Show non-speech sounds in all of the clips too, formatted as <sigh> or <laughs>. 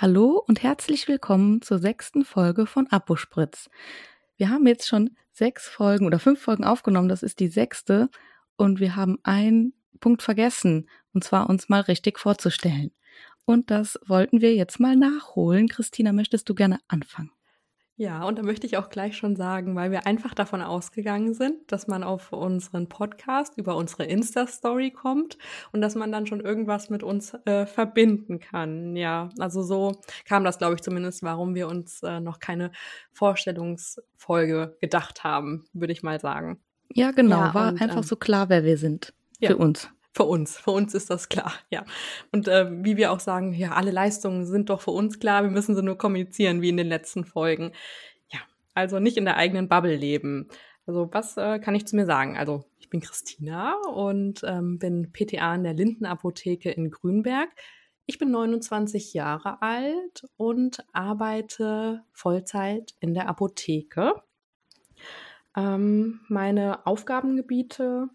Hallo und herzlich willkommen zur sechsten Folge von Apospritz. Wir haben jetzt schon sechs Folgen oder fünf Folgen aufgenommen, das ist die sechste und wir haben einen Punkt vergessen, und zwar uns mal richtig vorzustellen. Und das wollten wir jetzt mal nachholen. Christina, möchtest du gerne anfangen? Ja, und da möchte ich auch gleich schon sagen, weil wir einfach davon ausgegangen sind, dass man auf unseren Podcast über unsere Insta-Story kommt und dass man dann schon irgendwas mit uns äh, verbinden kann. Ja, also so kam das, glaube ich, zumindest, warum wir uns äh, noch keine Vorstellungsfolge gedacht haben, würde ich mal sagen. Ja, genau, ja, war und, einfach ähm, so klar, wer wir sind ja. für uns. Für uns, für uns ist das klar, <laughs> ja. Und äh, wie wir auch sagen, ja, alle Leistungen sind doch für uns klar, wir müssen sie nur kommunizieren, wie in den letzten Folgen. Ja, also nicht in der eigenen Bubble leben. Also was äh, kann ich zu mir sagen? Also ich bin Christina und ähm, bin PTA in der Lindenapotheke in Grünberg. Ich bin 29 Jahre alt und arbeite Vollzeit in der Apotheke. Ähm, meine Aufgabengebiete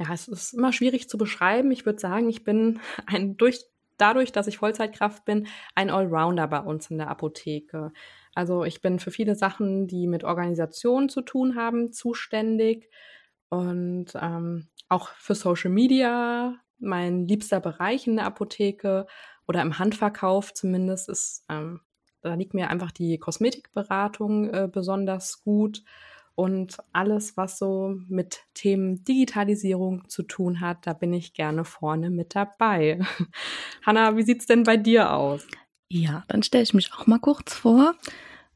ja, es ist immer schwierig zu beschreiben. Ich würde sagen, ich bin <laughs> ein durch dadurch, dass ich Vollzeitkraft bin, ein Allrounder bei uns in der Apotheke. Also ich bin für viele Sachen, die mit Organisation zu tun haben, zuständig und ähm, auch für Social Media. Mein liebster Bereich in der Apotheke oder im Handverkauf zumindest ist, ähm, da liegt mir einfach die Kosmetikberatung äh, besonders gut und alles, was so mit Themen Digitalisierung zu tun hat, da bin ich gerne vorne mit dabei. <laughs> Hanna, wie sieht's denn bei dir aus? Ja, dann stelle ich mich auch mal kurz vor.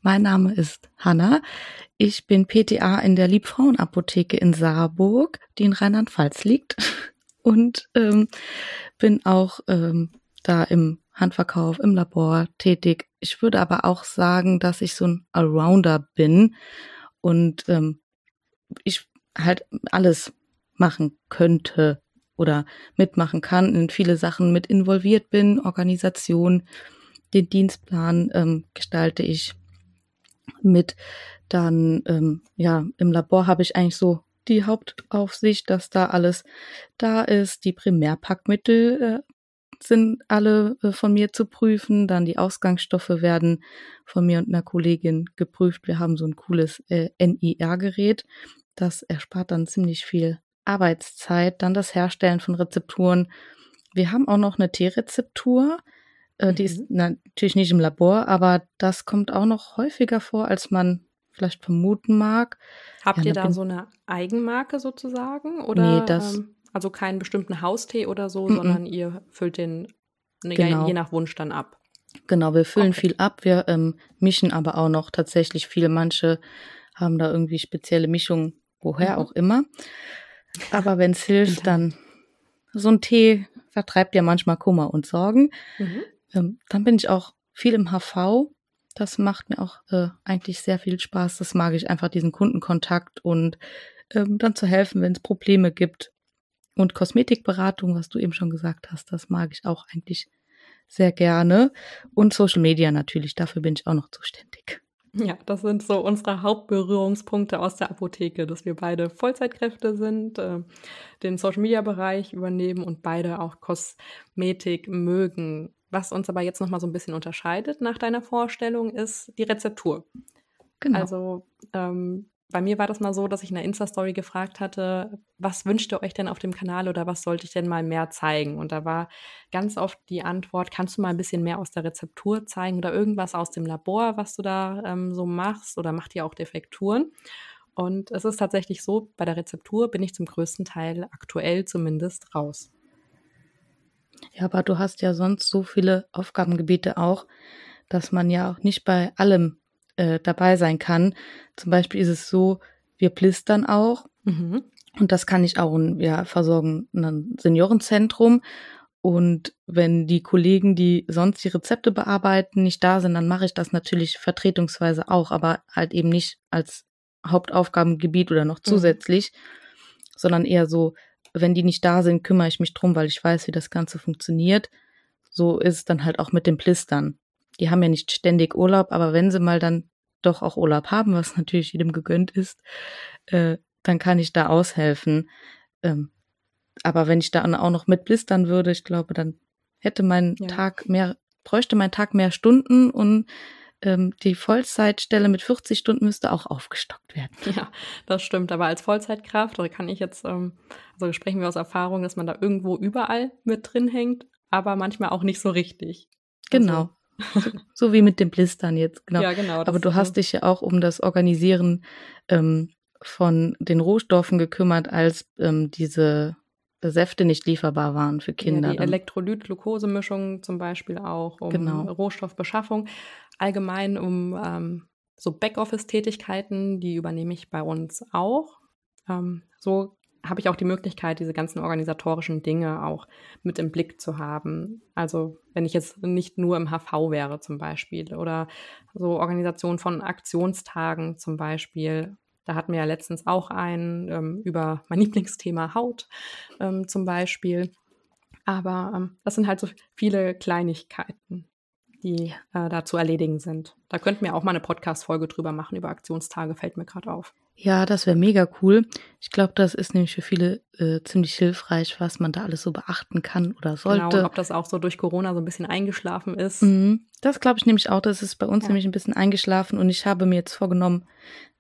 Mein Name ist Hanna. Ich bin PTA in der Liebfrauenapotheke in Saarburg, die in Rheinland-Pfalz liegt. <laughs> Und ähm, bin auch ähm, da im Handverkauf, im Labor tätig. Ich würde aber auch sagen, dass ich so ein Allrounder bin und ähm, ich halt alles machen könnte oder mitmachen kann, in viele Sachen mit involviert bin, Organisation, den Dienstplan ähm, gestalte ich mit. Dann, ähm, ja, im Labor habe ich eigentlich so die Hauptaufsicht, dass da alles da ist. Die Primärpackmittel äh, sind alle äh, von mir zu prüfen. Dann die Ausgangsstoffe werden von mir und einer Kollegin geprüft. Wir haben so ein cooles äh, NIR-Gerät. Das erspart dann ziemlich viel Arbeitszeit. Dann das Herstellen von Rezepturen. Wir haben auch noch eine T-Rezeptur. Äh, mhm. Die ist mhm. natürlich nicht im Labor, aber das kommt auch noch häufiger vor, als man vielleicht vermuten mag. Habt ja, ihr da so eine Eigenmarke sozusagen? Oder, nee, das, ähm also keinen bestimmten Haustee oder so, mm -mm. sondern ihr füllt den ne, genau. je nach Wunsch dann ab. Genau, wir füllen okay. viel ab, wir ähm, mischen aber auch noch tatsächlich viel. Manche haben da irgendwie spezielle Mischungen, woher mhm. auch immer. Aber wenn es <laughs> hilft, dann so ein Tee vertreibt ja manchmal Kummer und Sorgen. Mhm. Ähm, dann bin ich auch viel im HV. Das macht mir auch äh, eigentlich sehr viel Spaß. Das mag ich einfach, diesen Kundenkontakt und ähm, dann zu helfen, wenn es Probleme gibt. Und Kosmetikberatung, was du eben schon gesagt hast, das mag ich auch eigentlich sehr gerne. Und Social Media natürlich, dafür bin ich auch noch zuständig. Ja, das sind so unsere Hauptberührungspunkte aus der Apotheke, dass wir beide Vollzeitkräfte sind, äh, den Social-Media-Bereich übernehmen und beide auch Kosmetik mögen. Was uns aber jetzt noch mal so ein bisschen unterscheidet nach deiner Vorstellung, ist die Rezeptur. Genau. Also ähm, bei mir war das mal so, dass ich in der Insta-Story gefragt hatte, was wünscht ihr euch denn auf dem Kanal oder was sollte ich denn mal mehr zeigen? Und da war ganz oft die Antwort, kannst du mal ein bisschen mehr aus der Rezeptur zeigen oder irgendwas aus dem Labor, was du da ähm, so machst oder macht ihr auch Defekturen? Und es ist tatsächlich so, bei der Rezeptur bin ich zum größten Teil aktuell zumindest raus. Ja, aber du hast ja sonst so viele Aufgabengebiete auch, dass man ja auch nicht bei allem äh, dabei sein kann. Zum Beispiel ist es so, wir plistern auch. Mhm. Und das kann ich auch, ja, versorgen ein Seniorenzentrum. Und wenn die Kollegen, die sonst die Rezepte bearbeiten, nicht da sind, dann mache ich das natürlich vertretungsweise auch, aber halt eben nicht als Hauptaufgabengebiet oder noch mhm. zusätzlich, mhm. sondern eher so, wenn die nicht da sind, kümmere ich mich drum, weil ich weiß, wie das Ganze funktioniert. So ist es dann halt auch mit den Plistern die haben ja nicht ständig Urlaub, aber wenn sie mal dann doch auch Urlaub haben, was <laughs> natürlich jedem gegönnt ist, äh, dann kann ich da aushelfen. Ähm, aber wenn ich da auch noch mit blistern würde, ich glaube, dann hätte mein ja. Tag mehr bräuchte mein Tag mehr Stunden und ähm, die Vollzeitstelle mit 40 Stunden müsste auch aufgestockt werden. <laughs> Ja, das stimmt. Aber als Vollzeitkraft, oder kann ich jetzt, ähm, also sprechen wir aus Erfahrung, dass man da irgendwo überall mit drin hängt, aber manchmal auch nicht so richtig. Genau. Also. So, <laughs> so, wie mit den Blistern jetzt, genau. Ja, genau. Aber du hast dich ja auch um das Organisieren ähm, von den Rohstoffen gekümmert, als ähm, diese Säfte nicht lieferbar waren für Kinder. Ja, die Elektrolyt-Glukosemischung zum Beispiel auch, um genau. Rohstoffbeschaffung. Allgemein um ähm, so Backoffice-Tätigkeiten, die übernehme ich bei uns auch. Ähm, so habe ich auch die Möglichkeit, diese ganzen organisatorischen Dinge auch mit im Blick zu haben. Also wenn ich jetzt nicht nur im HV wäre zum Beispiel oder so Organisation von Aktionstagen zum Beispiel da hatten wir ja letztens auch einen ähm, über mein <laughs> Lieblingsthema Haut ähm, zum Beispiel. Aber ähm, das sind halt so viele Kleinigkeiten, die äh, da zu erledigen sind. Da könnten wir auch mal eine Podcast-Folge drüber machen, über Aktionstage, fällt mir gerade auf. Ja, das wäre mega cool. Ich glaube, das ist nämlich für viele äh, ziemlich hilfreich, was man da alles so beachten kann oder sollte. Genau, und ob das auch so durch Corona so ein bisschen eingeschlafen ist. Mhm. Das glaube ich nämlich auch, das ist bei uns ja. nämlich ein bisschen eingeschlafen und ich habe mir jetzt vorgenommen,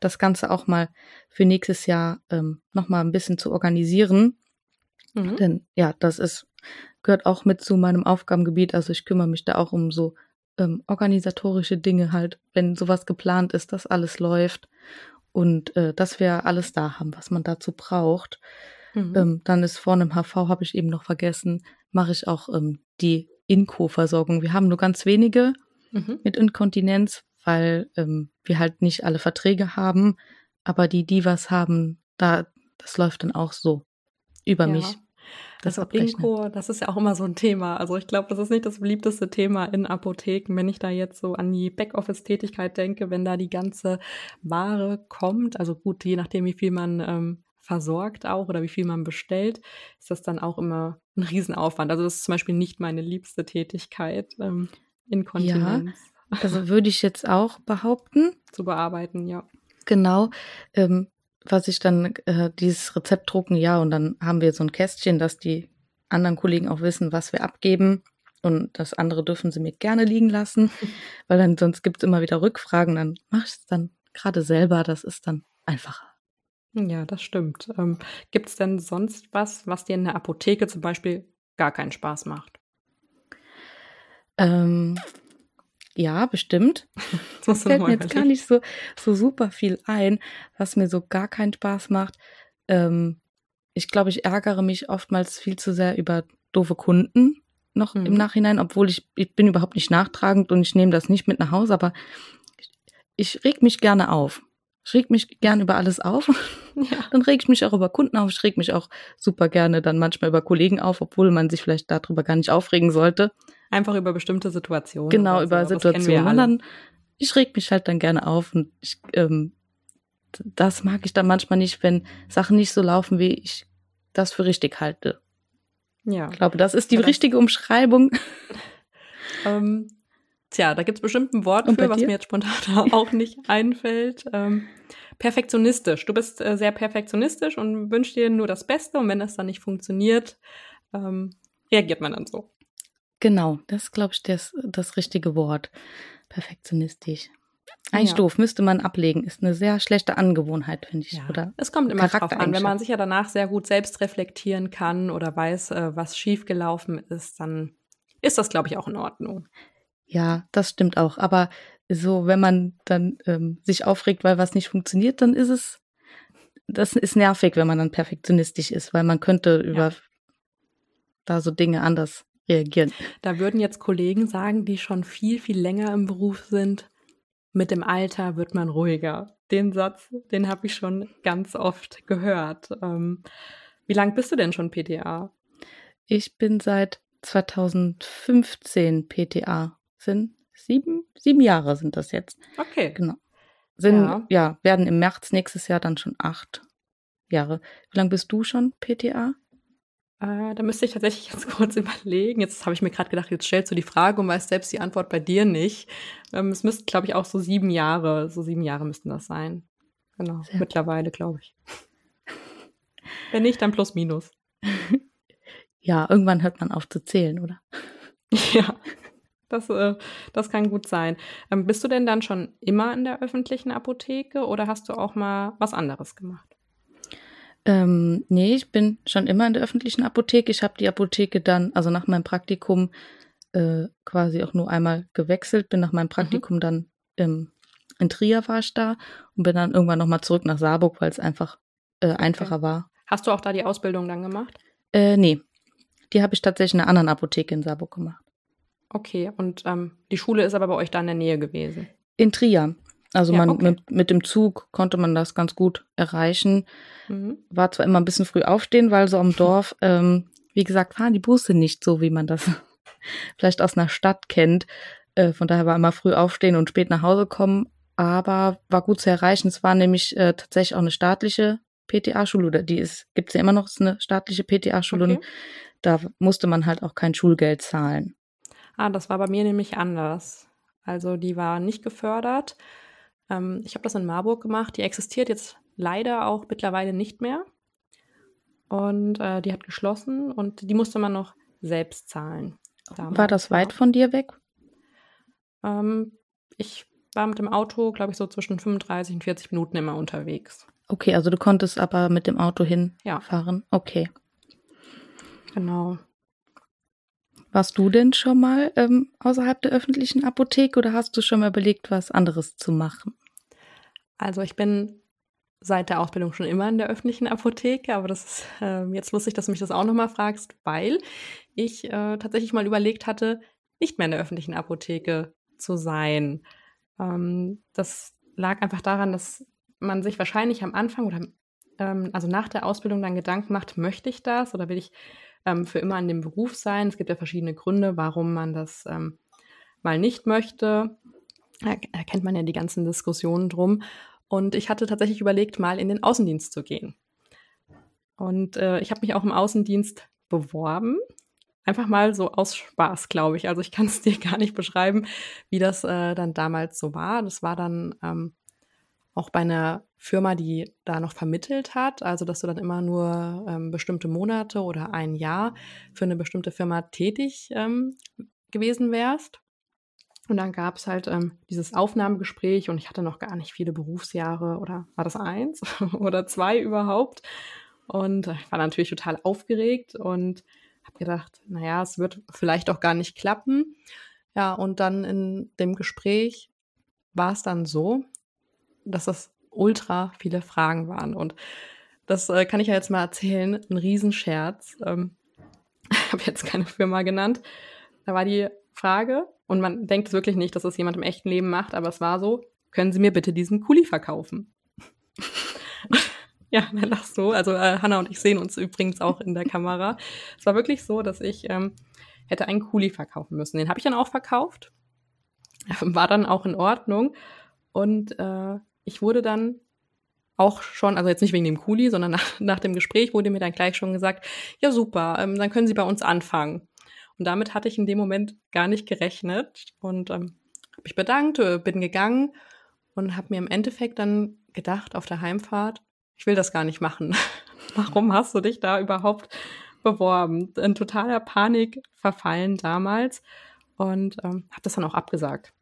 das Ganze auch mal für nächstes Jahr ähm, nochmal ein bisschen zu organisieren. Mhm. Denn ja, das ist, gehört auch mit zu meinem Aufgabengebiet. Also ich kümmere mich da auch um so ähm, organisatorische Dinge halt, wenn sowas geplant ist, dass alles läuft und äh, dass wir alles da haben, was man dazu braucht. Mhm. Ähm, dann ist vorne im HV, habe ich eben noch vergessen, mache ich auch ähm, die Inko-Versorgung. Wir haben nur ganz wenige mhm. mit Inkontinenz, weil ähm, wir halt nicht alle Verträge haben. Aber die, die was haben, da, das läuft dann auch so über ja. mich. Das also Inko, das ist ja auch immer so ein Thema. Also ich glaube, das ist nicht das beliebteste Thema in Apotheken, wenn ich da jetzt so an die Backoffice-Tätigkeit denke, wenn da die ganze Ware kommt. Also gut, je nachdem, wie viel man ähm, versorgt auch oder wie viel man bestellt, ist das dann auch immer ein Riesenaufwand. Also das ist zum Beispiel nicht meine liebste Tätigkeit, ähm, Inkontinenz. Ja, also würde ich jetzt auch behaupten. Zu bearbeiten, ja. Genau. Ähm, was ich dann, äh, dieses Rezept drucken, ja, und dann haben wir so ein Kästchen, dass die anderen Kollegen auch wissen, was wir abgeben. Und das andere dürfen sie mir gerne liegen lassen, <laughs> weil dann sonst gibt es immer wieder Rückfragen. Dann mache ich es dann gerade selber, das ist dann einfacher. Ja, das stimmt. Ähm, gibt es denn sonst was, was dir in der Apotheke zum Beispiel gar keinen Spaß macht? Ähm, ja, bestimmt. <laughs> Das fällt mir jetzt gar nicht so, so super viel ein, was mir so gar keinen Spaß macht. Ähm, ich glaube, ich ärgere mich oftmals viel zu sehr über doofe Kunden noch mhm. im Nachhinein, obwohl ich, ich bin überhaupt nicht nachtragend und ich nehme das nicht mit nach Hause, aber ich, ich reg mich gerne auf. Ich reg mich gerne über alles auf. <laughs> Ja. Dann reg ich mich auch über Kunden auf. Ich reg mich auch super gerne dann manchmal über Kollegen auf, obwohl man sich vielleicht darüber gar nicht aufregen sollte. Einfach über bestimmte Situationen. Genau, über so. Situationen. Und dann, ich reg mich halt dann gerne auf und ich, ähm, das mag ich dann manchmal nicht, wenn Sachen nicht so laufen, wie ich das für richtig halte. Ja. Ich glaube, das ist die richtige Umschreibung. <laughs> Ähm, tja, da gibt es bestimmt ein Wort für, was mir jetzt spontan <laughs> auch nicht einfällt. Ähm, perfektionistisch. Du bist äh, sehr perfektionistisch und wünschst dir nur das Beste und wenn das dann nicht funktioniert, ähm, reagiert man dann so. Genau, das glaube ich das, das richtige Wort. Perfektionistisch. Eigentlich ja. doof, müsste man ablegen. Ist eine sehr schlechte Angewohnheit, finde ich. Ja. Oder es kommt immer drauf an. Wenn man sich ja danach sehr gut selbst reflektieren kann oder weiß, äh, was schiefgelaufen ist, dann ist das, glaube ich, auch in Ordnung. Ja, das stimmt auch. Aber so, wenn man dann ähm, sich aufregt, weil was nicht funktioniert, dann ist es, das ist nervig, wenn man dann perfektionistisch ist, weil man könnte über ja. da so Dinge anders reagieren. Da würden jetzt Kollegen sagen, die schon viel, viel länger im Beruf sind, mit dem Alter wird man ruhiger. Den Satz, den habe ich schon ganz oft gehört. Ähm, wie lang bist du denn schon PTA? Ich bin seit 2015 PTA. Sind sieben, sieben Jahre sind das jetzt. Okay. Genau. Sind, ja. ja, werden im März nächstes Jahr dann schon acht Jahre. Wie lange bist du schon PTA? Äh, da müsste ich tatsächlich <laughs> jetzt kurz überlegen. Jetzt habe ich mir gerade gedacht, jetzt stellst du die Frage und weißt selbst die Antwort bei dir nicht. Ähm, es müssten, glaube ich, auch so sieben Jahre, so sieben Jahre müssten das sein. Genau, Sehr mittlerweile, glaube ich. Wenn nicht, dann plus minus. <laughs> Ja, irgendwann hört man auf zu zählen, oder? <laughs> Ja. Das, äh, das kann gut sein. Ähm, bist du denn dann schon immer in der öffentlichen Apotheke oder hast du auch mal was anderes gemacht? Ähm, nee, ich bin schon immer in der öffentlichen Apotheke. Ich habe die Apotheke dann, also nach meinem Praktikum, äh, quasi auch nur einmal gewechselt. Bin nach meinem mhm. Praktikum mhm. dann im, in Trier war ich da und bin dann irgendwann nochmal zurück nach Saarburg, weil es einfach äh, einfacher okay. war. Hast du auch da die Ausbildung dann gemacht? Äh, nee. Die habe ich tatsächlich in einer anderen Apotheke in Saarburg gemacht. Okay, und ähm, die Schule ist aber bei euch da in der Nähe gewesen? In Trier. Also ja, man okay. mit, mit, dem Zug konnte man das ganz gut erreichen. Mhm. War zwar immer ein bisschen früh aufstehen, weil so am <laughs> Dorf, ähm, wie gesagt, fahren die Busse nicht so, wie man das <laughs> vielleicht aus einer Stadt kennt. Äh, von daher war immer früh aufstehen und spät nach Hause kommen, aber war gut zu erreichen. Es war nämlich äh, tatsächlich auch eine staatliche PTA-Schule, oder die ist, gibt's ja immer noch, ist eine staatliche PTA-Schule okay. und da musste man halt auch kein Schulgeld zahlen. Ah, das war bei mir nämlich anders. Also die war nicht gefördert ähm, ich habe das in Marburg gemacht. Die existiert jetzt leider auch mittlerweile nicht mehr. Und äh, die hat geschlossen und die musste man noch selbst zahlen. Damals. War das weit von dir weg? Ähm, ich war mit dem Auto, glaube ich, so zwischen 35 und 40 Minuten immer unterwegs. Okay, also du konntest aber mit dem Auto hinfahren. Ja. Okay. Genau. Warst du denn schon mal ähm, außerhalb der öffentlichen Apotheke oder hast du schon mal überlegt, was anderes zu machen? Also ich bin seit der Ausbildung schon immer in der öffentlichen Apotheke, aber das ist äh, jetzt lustig, dass du mich das auch nochmal fragst, weil ich äh, tatsächlich mal überlegt hatte, nicht mehr in der öffentlichen Apotheke zu sein. Ähm, das lag einfach daran, dass man sich wahrscheinlich am Anfang oder ähm, also nach der Ausbildung dann Gedanken macht, möchte ich das oder will ich ähm, für immer in dem Beruf sein. Es gibt ja verschiedene Gründe, warum man das ähm, mal nicht möchte. Da erkennt man ja die ganzen Diskussionen drum. Und ich hatte tatsächlich überlegt, mal in den Außendienst zu gehen. Und äh, ich habe mich auch im Außendienst beworben. Einfach mal so aus Spaß, glaube ich. Also ich kann es <laughs> dir gar nicht beschreiben, wie das äh, dann damals so war. Das war dann ähm, auch bei einer Firma, die da noch vermittelt hat, also dass du dann immer nur ähm, bestimmte Monate oder ein Jahr für eine bestimmte Firma tätig ähm, gewesen wärst. Und dann gab es halt ähm, dieses Aufnahmegespräch und ich hatte noch gar nicht viele Berufsjahre oder war das eins <laughs> oder zwei überhaupt. Und ich war natürlich total aufgeregt und habe gedacht, naja, es wird vielleicht auch gar nicht klappen. Ja, und dann in dem Gespräch war es dann so, dass das ultra viele Fragen waren. Und das äh, kann ich ja jetzt mal erzählen. Ein Riesenscherz. Ähm, <laughs> ich habe jetzt keine Firma genannt. Da war die Frage, und man denkt wirklich nicht, dass das jemand im echten Leben macht, aber es war so, können Sie mir bitte diesen Kuli verkaufen? <laughs> ja, dann lachst du. Also äh, Hanna und ich sehen uns übrigens auch in der Kamera. Es war wirklich so, dass ich ähm, hätte einen Kuli verkaufen müssen. Den habe ich dann auch verkauft. War dann auch in Ordnung. Und äh, ich wurde dann auch schon, also jetzt nicht wegen dem Kuli, sondern nach, <laughs> nach dem Gespräch wurde mir dann gleich schon gesagt, ja super, ähm, dann können Sie bei uns anfangen. Und damit hatte ich in dem Moment gar nicht gerechnet und ähm, habe mich bedankt, äh, bin gegangen und habe mir im Endeffekt dann gedacht auf der Heimfahrt, ich will das gar nicht machen. <laughs> Warum hast du dich da überhaupt beworben? In totaler Panik verfallen damals und ähm, habe das dann auch abgesagt.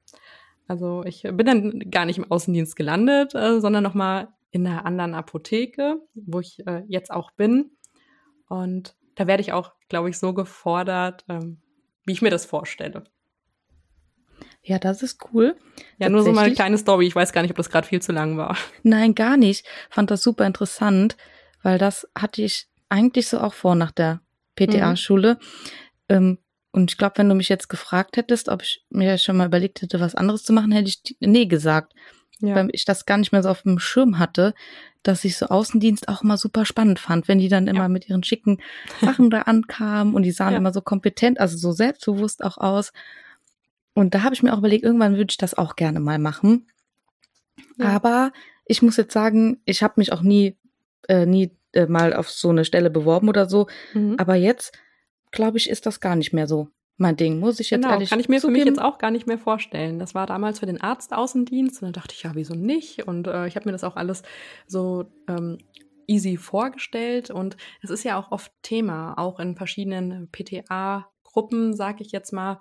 Also ich bin dann gar nicht im Außendienst gelandet, äh, sondern nochmal in einer anderen Apotheke, wo ich äh, jetzt auch bin. Und da werde ich auch, glaube ich, so gefordert, ähm, wie ich mir das vorstelle. Ja, das ist cool. Ja, nur so mal eine kleine Story. Ich weiß gar nicht, ob das gerade viel zu lang war. <laughs> Nein, gar nicht. Fand das super interessant, weil das hatte ich eigentlich so auch vor nach der PTA-Schule. Mhm. Ähm, und ich glaube, wenn du mich jetzt gefragt hättest, ob ich mir schon mal überlegt hätte, was anderes zu machen, hätte ich nee gesagt. Ja. Weil ich das gar nicht mehr so auf dem Schirm hatte, dass ich so Außendienst auch immer super spannend fand, wenn die dann immer ja. mit ihren schicken Sachen da ankamen und die sahen ja. immer so kompetent, also so selbstbewusst auch aus. Und da habe ich mir auch überlegt, irgendwann würde ich das auch gerne mal machen. Aber ich muss jetzt sagen, ich habe mich auch nie, äh, nie äh, mal auf so eine Stelle beworben oder so. Mhm. Aber jetzt glaube ich, ist das gar nicht mehr so mein Ding, muss ich jetzt genau, ehrlich kann ich mir zugeben. für mich jetzt auch gar nicht mehr vorstellen. Das war damals für den Arztaußendienst und dann dachte ich, ja, wieso nicht? Und äh, ich habe mir das auch alles so ähm, easy vorgestellt und es ist ja auch oft Thema, auch in verschiedenen PTA-Gruppen, sag ich jetzt mal,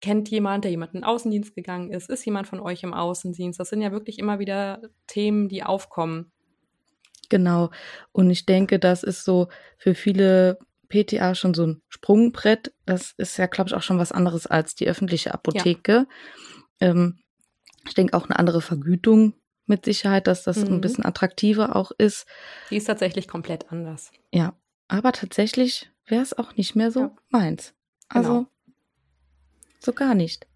kennt jemand, der jemand in den Außendienst gegangen ist? Ist jemand von euch im Außendienst? Das sind ja wirklich immer wieder Themen, die aufkommen. Genau. Und ich denke, das ist so für viele PTA schon so ein Sprungbrett. Das ist ja, glaube ich, auch schon was anderes als die öffentliche Apotheke. Ja. Ähm, ich denke auch eine andere Vergütung mit Sicherheit, dass das mhm. ein bisschen attraktiver auch ist. Die ist tatsächlich komplett anders. Ja, aber tatsächlich wäre es auch nicht mehr so ja. meins. Also genau. so gar nicht.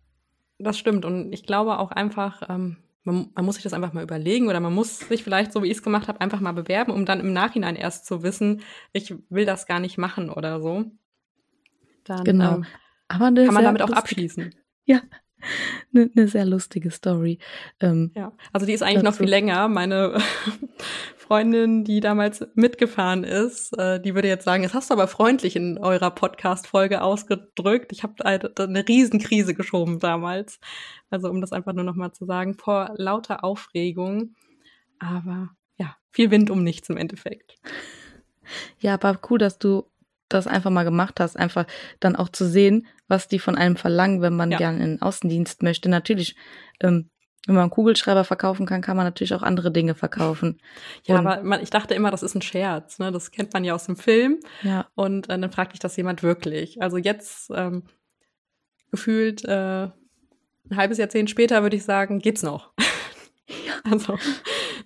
Das stimmt und ich glaube auch einfach, ähm, man, man, muss sich das einfach mal überlegen oder man muss sich vielleicht, so wie ich es gemacht habe, einfach mal bewerben, um dann im Nachhinein erst zu wissen, ich will das gar nicht machen oder so. Dann genau. Ähm, Aber kann man damit auch abschließen. Ja, eine, eine sehr lustige Story. Ähm, ja, also die ist eigentlich noch viel länger. Meine <laughs> Freundin, die damals mitgefahren ist, äh, die würde jetzt sagen, das hast du aber freundlich in eurer Podcast-Folge ausgedrückt. Ich habe eine, eine Riesenkrise geschoben damals. Also um das einfach nur noch mal zu sagen, vor lauter Aufregung. Aber ja, viel Wind um nichts im Endeffekt. Ja, aber cool, dass du das einfach mal gemacht hast, einfach dann auch zu sehen, was die von einem verlangen, wenn man ja. gerne in den Außendienst möchte. Natürlich, ähm, wenn man einen Kugelschreiber verkaufen kann, kann man natürlich auch andere Dinge verkaufen. <laughs> Ja, und, aber man, ich dachte immer, das ist ein Scherz. Ne? Das kennt man ja aus dem Film. Ja. Und äh, dann fragt dich das jemand wirklich. Also jetzt ähm, gefühlt äh, ein halbes Jahrzehnt später würde ich sagen, geht's noch. <laughs> Also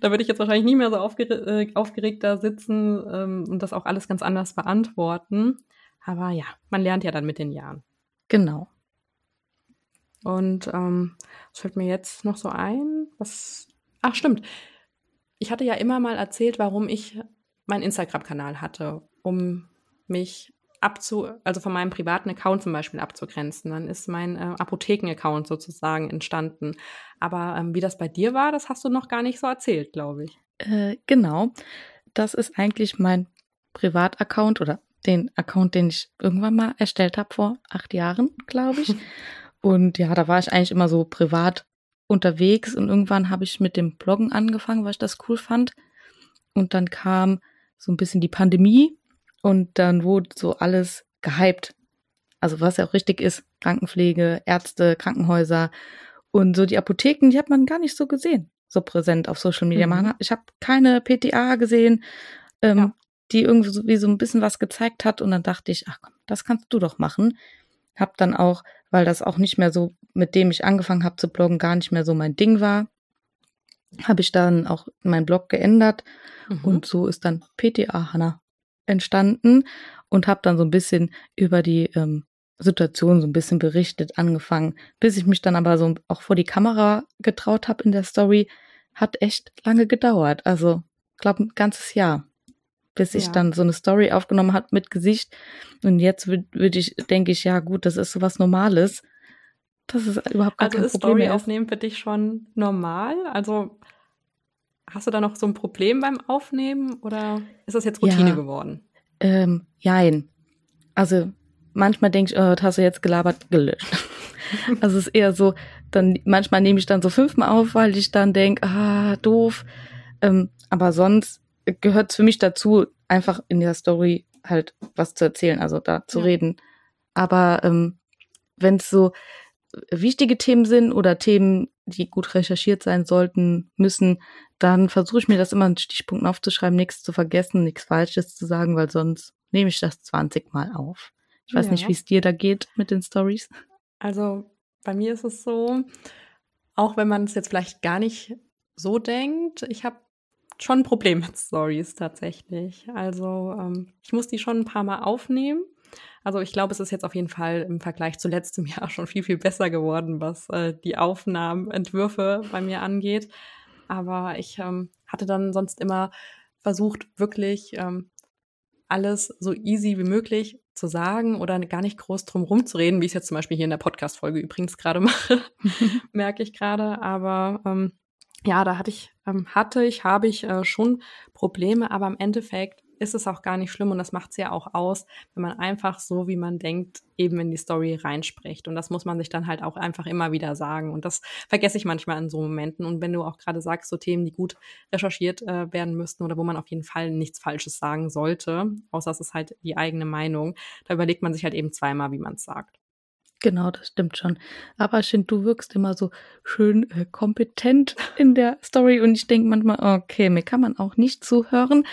da würde ich jetzt wahrscheinlich nie mehr so aufgere äh, aufgeregt da sitzen ähm, und das auch alles ganz anders beantworten. Aber ja, man lernt ja dann mit den Jahren. Genau. Und ähm, was fällt mir jetzt noch so ein? Was? Ach, stimmt. Ich hatte ja immer mal erzählt, warum ich meinen Instagram-Kanal hatte, um mich abzu, also von meinem privaten Account zum Beispiel abzugrenzen. Dann ist mein äh, Apotheken-Account sozusagen entstanden. Aber ähm, wie das bei dir war, das hast du noch gar nicht so erzählt, glaube ich. Äh, genau. Das ist eigentlich mein Privataccount oder den Account, den ich irgendwann mal erstellt habe vor acht Jahren, glaube ich. <laughs> und ja, da war ich eigentlich immer so privat unterwegs und irgendwann habe ich mit dem Bloggen angefangen, weil ich das cool fand. Und dann kam so ein bisschen die Pandemie und dann wurde so alles gehypt. Also was ja auch richtig ist, Krankenpflege, Ärzte, Krankenhäuser und so die Apotheken, die hat man gar nicht so gesehen, so präsent auf Social Media. Mhm. ich habe keine PTA gesehen, ähm, ja. Die irgendwie so, ein bisschen was gezeigt hat und dann dachte ich, ach komm, das kannst du doch machen. Hab dann auch, weil das auch nicht mehr so, mit dem ich angefangen habe zu bloggen, gar nicht mehr so mein Ding war, habe ich dann auch meinen Blog geändert mhm. und so ist dann PTA Hanna entstanden und habe dann so ein bisschen über die ähm, Situation so ein bisschen berichtet, angefangen, bis ich mich dann aber so auch vor die Kamera getraut habe in der Story, hat echt lange gedauert. Also, glaube ein ganzes Jahr, bis ich ja. dann so eine Story aufgenommen habe mit Gesicht. Und jetzt würde würd ich, denke ich, ja gut, das ist sowas Normales. Das ist überhaupt gar also kein ist Problem. Story aufnehmen für dich schon normal? Also Hast du da noch so ein Problem beim Aufnehmen oder ist das jetzt Routine ja, geworden? Ähm, jein. Also manchmal denke ich, oh, das hast du jetzt gelabert, gelöscht. <laughs> also es ist eher so, dann manchmal nehme ich dann so fünfmal auf, weil ich dann denke, ah, doof. Ähm, aber sonst gehört es für mich dazu, einfach in der Story halt was zu erzählen, also da zu ja. reden. Aber ähm, wenn es so wichtige Themen sind oder Themen, die gut recherchiert sein sollten, müssen, dann versuche ich mir das immer in Stichpunkten aufzuschreiben, nichts zu vergessen, nichts Falsches zu sagen, weil sonst nehme ich das 20 Mal auf. Ich weiß ja. nicht, wie es dir da geht mit den Stories. Also bei mir ist es so, auch wenn man es jetzt vielleicht gar nicht so denkt, ich habe schon ein Problem mit Stories tatsächlich. Also ähm, ich muss die schon ein paar Mal aufnehmen also ich glaube, es ist jetzt auf jeden Fall im Vergleich zu letztem <laughs> Jahr schon viel, viel besser geworden, was äh, die Aufnahmen, Entwürfe bei mir angeht. Aber ich ähm, hatte dann sonst immer versucht, wirklich ähm, alles so easy wie möglich zu sagen oder gar nicht groß drum rumzureden, wie ich es jetzt zum Beispiel hier in der Podcast-Folge übrigens gerade <laughs> mache, <laughs> merke ich gerade. Aber ähm, ja, da hatte ich, ähm, hatte ich, habe ich äh, schon Probleme, aber im Endeffekt ist es auch gar nicht schlimm und das macht es ja auch aus, wenn man einfach so, wie man denkt, eben in die Story reinspricht. Und das muss man sich dann halt auch einfach immer wieder sagen. Und das vergesse ich manchmal in so Momenten. Und wenn du auch gerade sagst, so Themen, die gut recherchiert äh, werden müssten oder wo man auf jeden Fall nichts Falsches sagen sollte, außer es ist halt die eigene Meinung, da überlegt man sich halt eben zweimal, wie man es sagt. Genau, das stimmt schon. Aber finde, du wirkst immer so schön äh, kompetent in der Story und ich denke manchmal, okay, mir kann man auch nicht zuhören.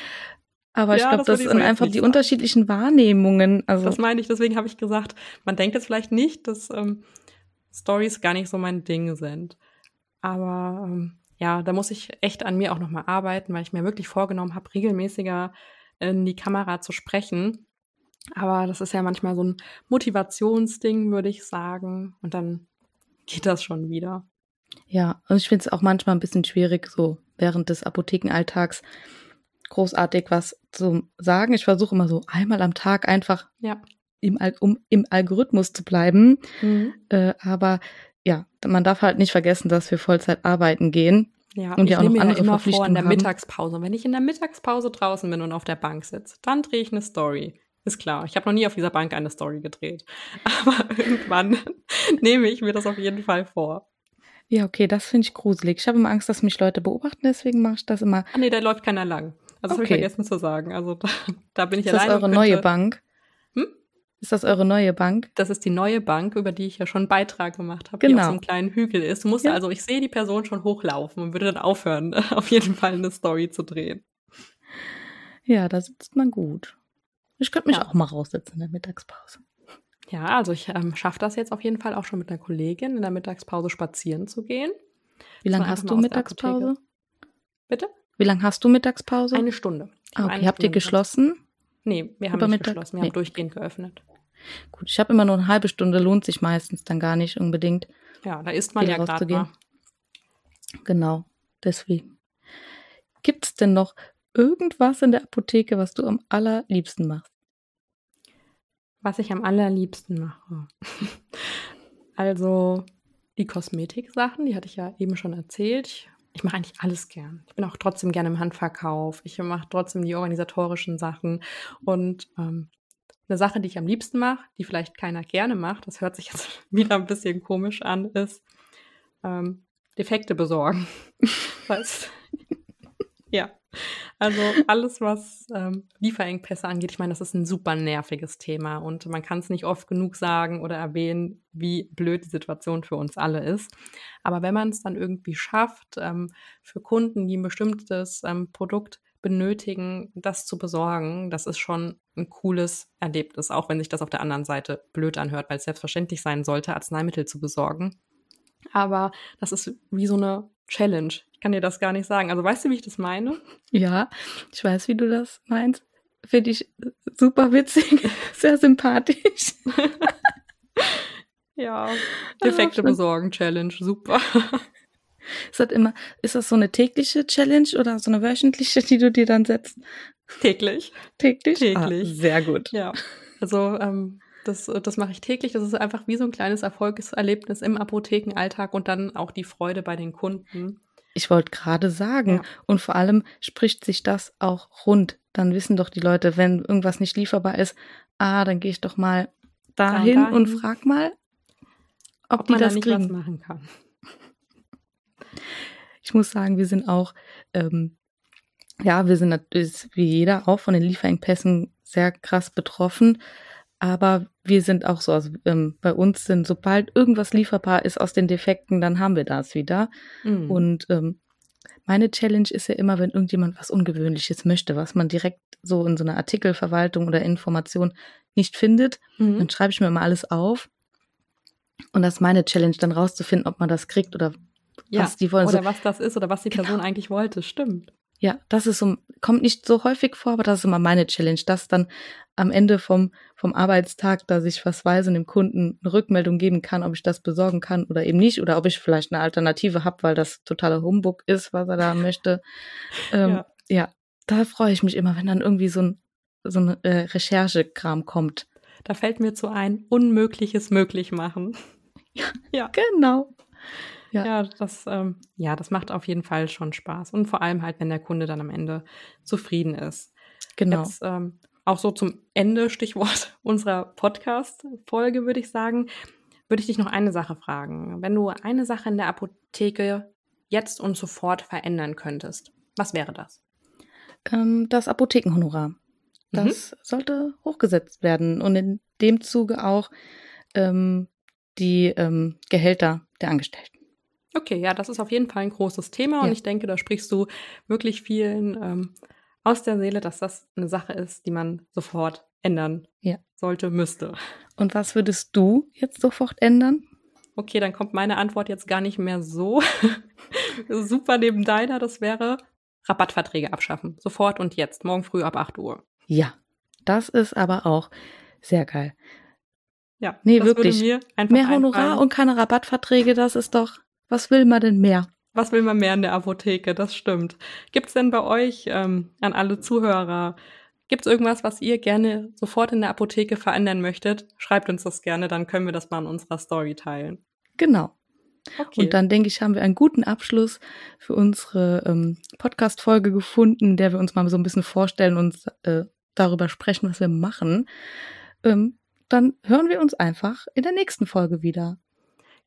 Aber ja, ich glaube, das, das sind einfach die sagen. unterschiedlichen Wahrnehmungen. Also das meine ich, deswegen habe ich gesagt, man denkt jetzt vielleicht nicht, dass ähm, Stories gar nicht so mein Ding sind. Aber ähm, ja, da muss ich echt an mir auch nochmal arbeiten, weil ich mir wirklich vorgenommen habe, regelmäßiger in die Kamera zu sprechen. Aber das ist ja manchmal so ein Motivationsding, würde ich sagen. Und dann geht das schon wieder. Ja, und ich finde es auch manchmal ein bisschen schwierig, so während des Apothekenalltags großartig was zu sagen. Ich versuche immer so einmal am Tag einfach ja. im, um im Algorithmus zu bleiben. Mhm. Äh, aber ja, man darf halt nicht vergessen, dass wir Vollzeit arbeiten gehen. Ja, und ja auch noch andere ja immer vor in der. Mittagspause. wenn ich in der Mittagspause draußen bin und auf der Bank sitze, dann drehe ich eine Story. Ist klar. Ich habe noch nie auf dieser Bank eine Story gedreht. <laughs> Aber irgendwann <laughs> nehme ich mir das auf jeden Fall vor. Ja, okay, das finde ich gruselig. Ich habe immer Angst, dass mich Leute beobachten, deswegen mache ich das immer. Ah, nee, da läuft keiner lang. Also okay. habe ich vergessen zu sagen. Also <laughs> da, da bin ich alleine. Ist das eure neue Bank? Hm? Ist das eure neue Bank? Das ist die neue Bank, über die ich ja schon einen Beitrag gemacht habe, genau. die auf so einem kleinen Hügel ist. Du musst ja. also, ich sehe die Person schon hochlaufen und würde dann aufhören, auf jeden Fall eine Story zu drehen. Ja, da sitzt man gut. Ich könnte mich ja. auch mal raussetzen in der Mittagspause. Ja, also ich ähm, schaffe das jetzt auf jeden Fall auch schon mit einer Kollegin in der Mittagspause spazieren zu gehen. Wie lange hast du Mittagspause? Bitte? Wie lange hast du Mittagspause? Eine Stunde. Ah, okay, habt ihr geschlossen? Nee, wir haben Über nicht Mittag? geschlossen, wir nee. haben durchgehend geöffnet. Gut, ich habe immer nur eine halbe Stunde, lohnt sich meistens dann gar nicht unbedingt. Ja, da isst man ja gerade mal. Genau, deswegen. Gibt es denn noch irgendwas in der Apotheke, was du am allerliebsten machst? Was ich am allerliebsten mache. <laughs> also die Kosmetik-Sachen, die hatte ich ja eben schon erzählt. Ich, ich mache eigentlich alles gern. Ich bin auch trotzdem gerne im Handverkauf. Ich mache trotzdem die organisatorischen Sachen. Und ähm, eine Sache, die ich am liebsten mache, die vielleicht keiner gerne macht, das hört sich jetzt <laughs> wieder ein bisschen komisch an, ist ähm, Defekte besorgen. <laughs> Was? ja. <laughs> Also alles, was ähm, Lieferengpässe angeht, ich meine, das ist ein super nerviges Thema und man kann es nicht oft genug sagen oder erwähnen, wie blöd die Situation für uns alle ist. Aber wenn man es dann irgendwie schafft, ähm, für Kunden, die ein bestimmtes ähm, Produkt benötigen, das zu besorgen, das ist schon ein cooles Erlebnis, auch wenn sich das auf der anderen Seite blöd anhört, weil es selbstverständlich sein sollte, Arzneimittel zu besorgen. Aber das ist wie so eine Challenge. Ich kann dir das gar nicht sagen. Also weißt du, wie ich das meine? Ja, ich weiß, wie du das meinst. Finde ich super witzig, <laughs> sehr sympathisch. <laughs> ja, Defekte oh, besorgen Challenge, super. <laughs> Ist das immer, ist das so eine tägliche Challenge oder so eine wöchentliche, die du dir dann setzt? Täglich. Täglich? Täglich. Ah, sehr gut. Ja. Also ähm, das, das mache ich täglich. Das ist einfach wie so ein kleines Erfolgserlebnis im Apothekenalltag und dann auch die Freude bei den Kunden. Ich wollte gerade sagen, ja. und vor allem spricht sich das auch rund. Dann wissen doch die Leute, wenn irgendwas nicht lieferbar ist, ah, dann gehe ich doch mal dahin, dahin, und frag mal, ob, ob die man das da nicht kriegen. was machen kann. Ich muss sagen, wir sind auch, ähm, ja, wir sind natürlich wie jeder auch von den Lieferengpässen sehr krass betroffen. Aber wir sind auch so, also ähm, bei uns sind, sobald irgendwas lieferbar ist aus den Defekten, dann haben wir das wieder. Mhm. Und ähm, meine Challenge ist ja immer, wenn irgendjemand was Ungewöhnliches möchte, was man direkt so in so einer Artikelverwaltung oder Information nicht findet, mhm. dann schreibe ich mir mal alles auf. Und das ist meine Challenge, dann rauszufinden, ob man das kriegt oder ja, was die wollen. Oder so, was das ist oder was die Person genau. eigentlich wollte, stimmt. Ja, das ist so, kommt nicht so häufig vor, aber das ist immer meine Challenge, dass dann am Ende vom, vom Arbeitstag, dass ich was weiß und dem Kunden eine Rückmeldung geben kann, ob ich das besorgen kann oder eben nicht oder ob ich vielleicht eine Alternative habe, weil das totaler Humbug ist, was er da möchte. <laughs> Ähm, ja. ja. da freue ich mich immer, wenn dann irgendwie so ein, so ein äh, Recherchekram kommt. Da fällt mir zu ein, Unmögliches möglich machen. Ja, ja. genau. Ja, ja das, ähm, ja, das macht auf jeden Fall schon Spaß. Und vor allem halt, wenn der Kunde dann am Ende zufrieden ist. Genau. Jetzt, ähm, auch so zum Ende, Stichwort <laughs> unserer Podcast-Folge, würde ich sagen, würde ich dich noch eine Sache fragen. Wenn du eine Sache in der Apotheke jetzt und sofort verändern könntest, was wäre das? Ähm, das Apothekenhonorar. Mhm. Das mhm. sollte hochgesetzt werden und in dem Zuge auch ähm, die ähm, Gehälter der Angestellten. Okay, ja, das ist auf jeden Fall ein großes Thema und Ja. ich denke, da sprichst du wirklich vielen ähm, aus der Seele, dass das eine Sache ist, die man sofort ändern Ja. sollte, müsste. Und was würdest du jetzt sofort ändern? Okay, dann kommt meine Antwort jetzt gar nicht mehr so <laughs> super neben deiner. Das wäre Rabattverträge abschaffen. Sofort und jetzt. Morgen früh ab 8 Uhr. Ja, das ist aber auch sehr geil. Ja, Nee, das wirklich. würde mir einfach Mehr Honorar einfallen. und keine Rabattverträge, das ist doch, was will man denn mehr? Was will man mehr in der Apotheke? Das stimmt. Gibt es denn bei euch ähm, an alle Zuhörer, gibt es irgendwas, was ihr gerne sofort in der Apotheke verändern möchtet? Schreibt uns das gerne, dann können wir das mal in unserer Story teilen. Genau. Okay. Und dann denke ich, haben wir einen guten Abschluss für unsere ähm, Podcast-Folge gefunden, in der wir uns mal so ein bisschen vorstellen und äh, darüber sprechen, was wir machen. Ähm, dann hören wir uns einfach in der nächsten Folge wieder.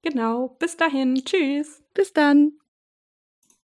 Genau. Bis dahin. Tschüss. Bis dann.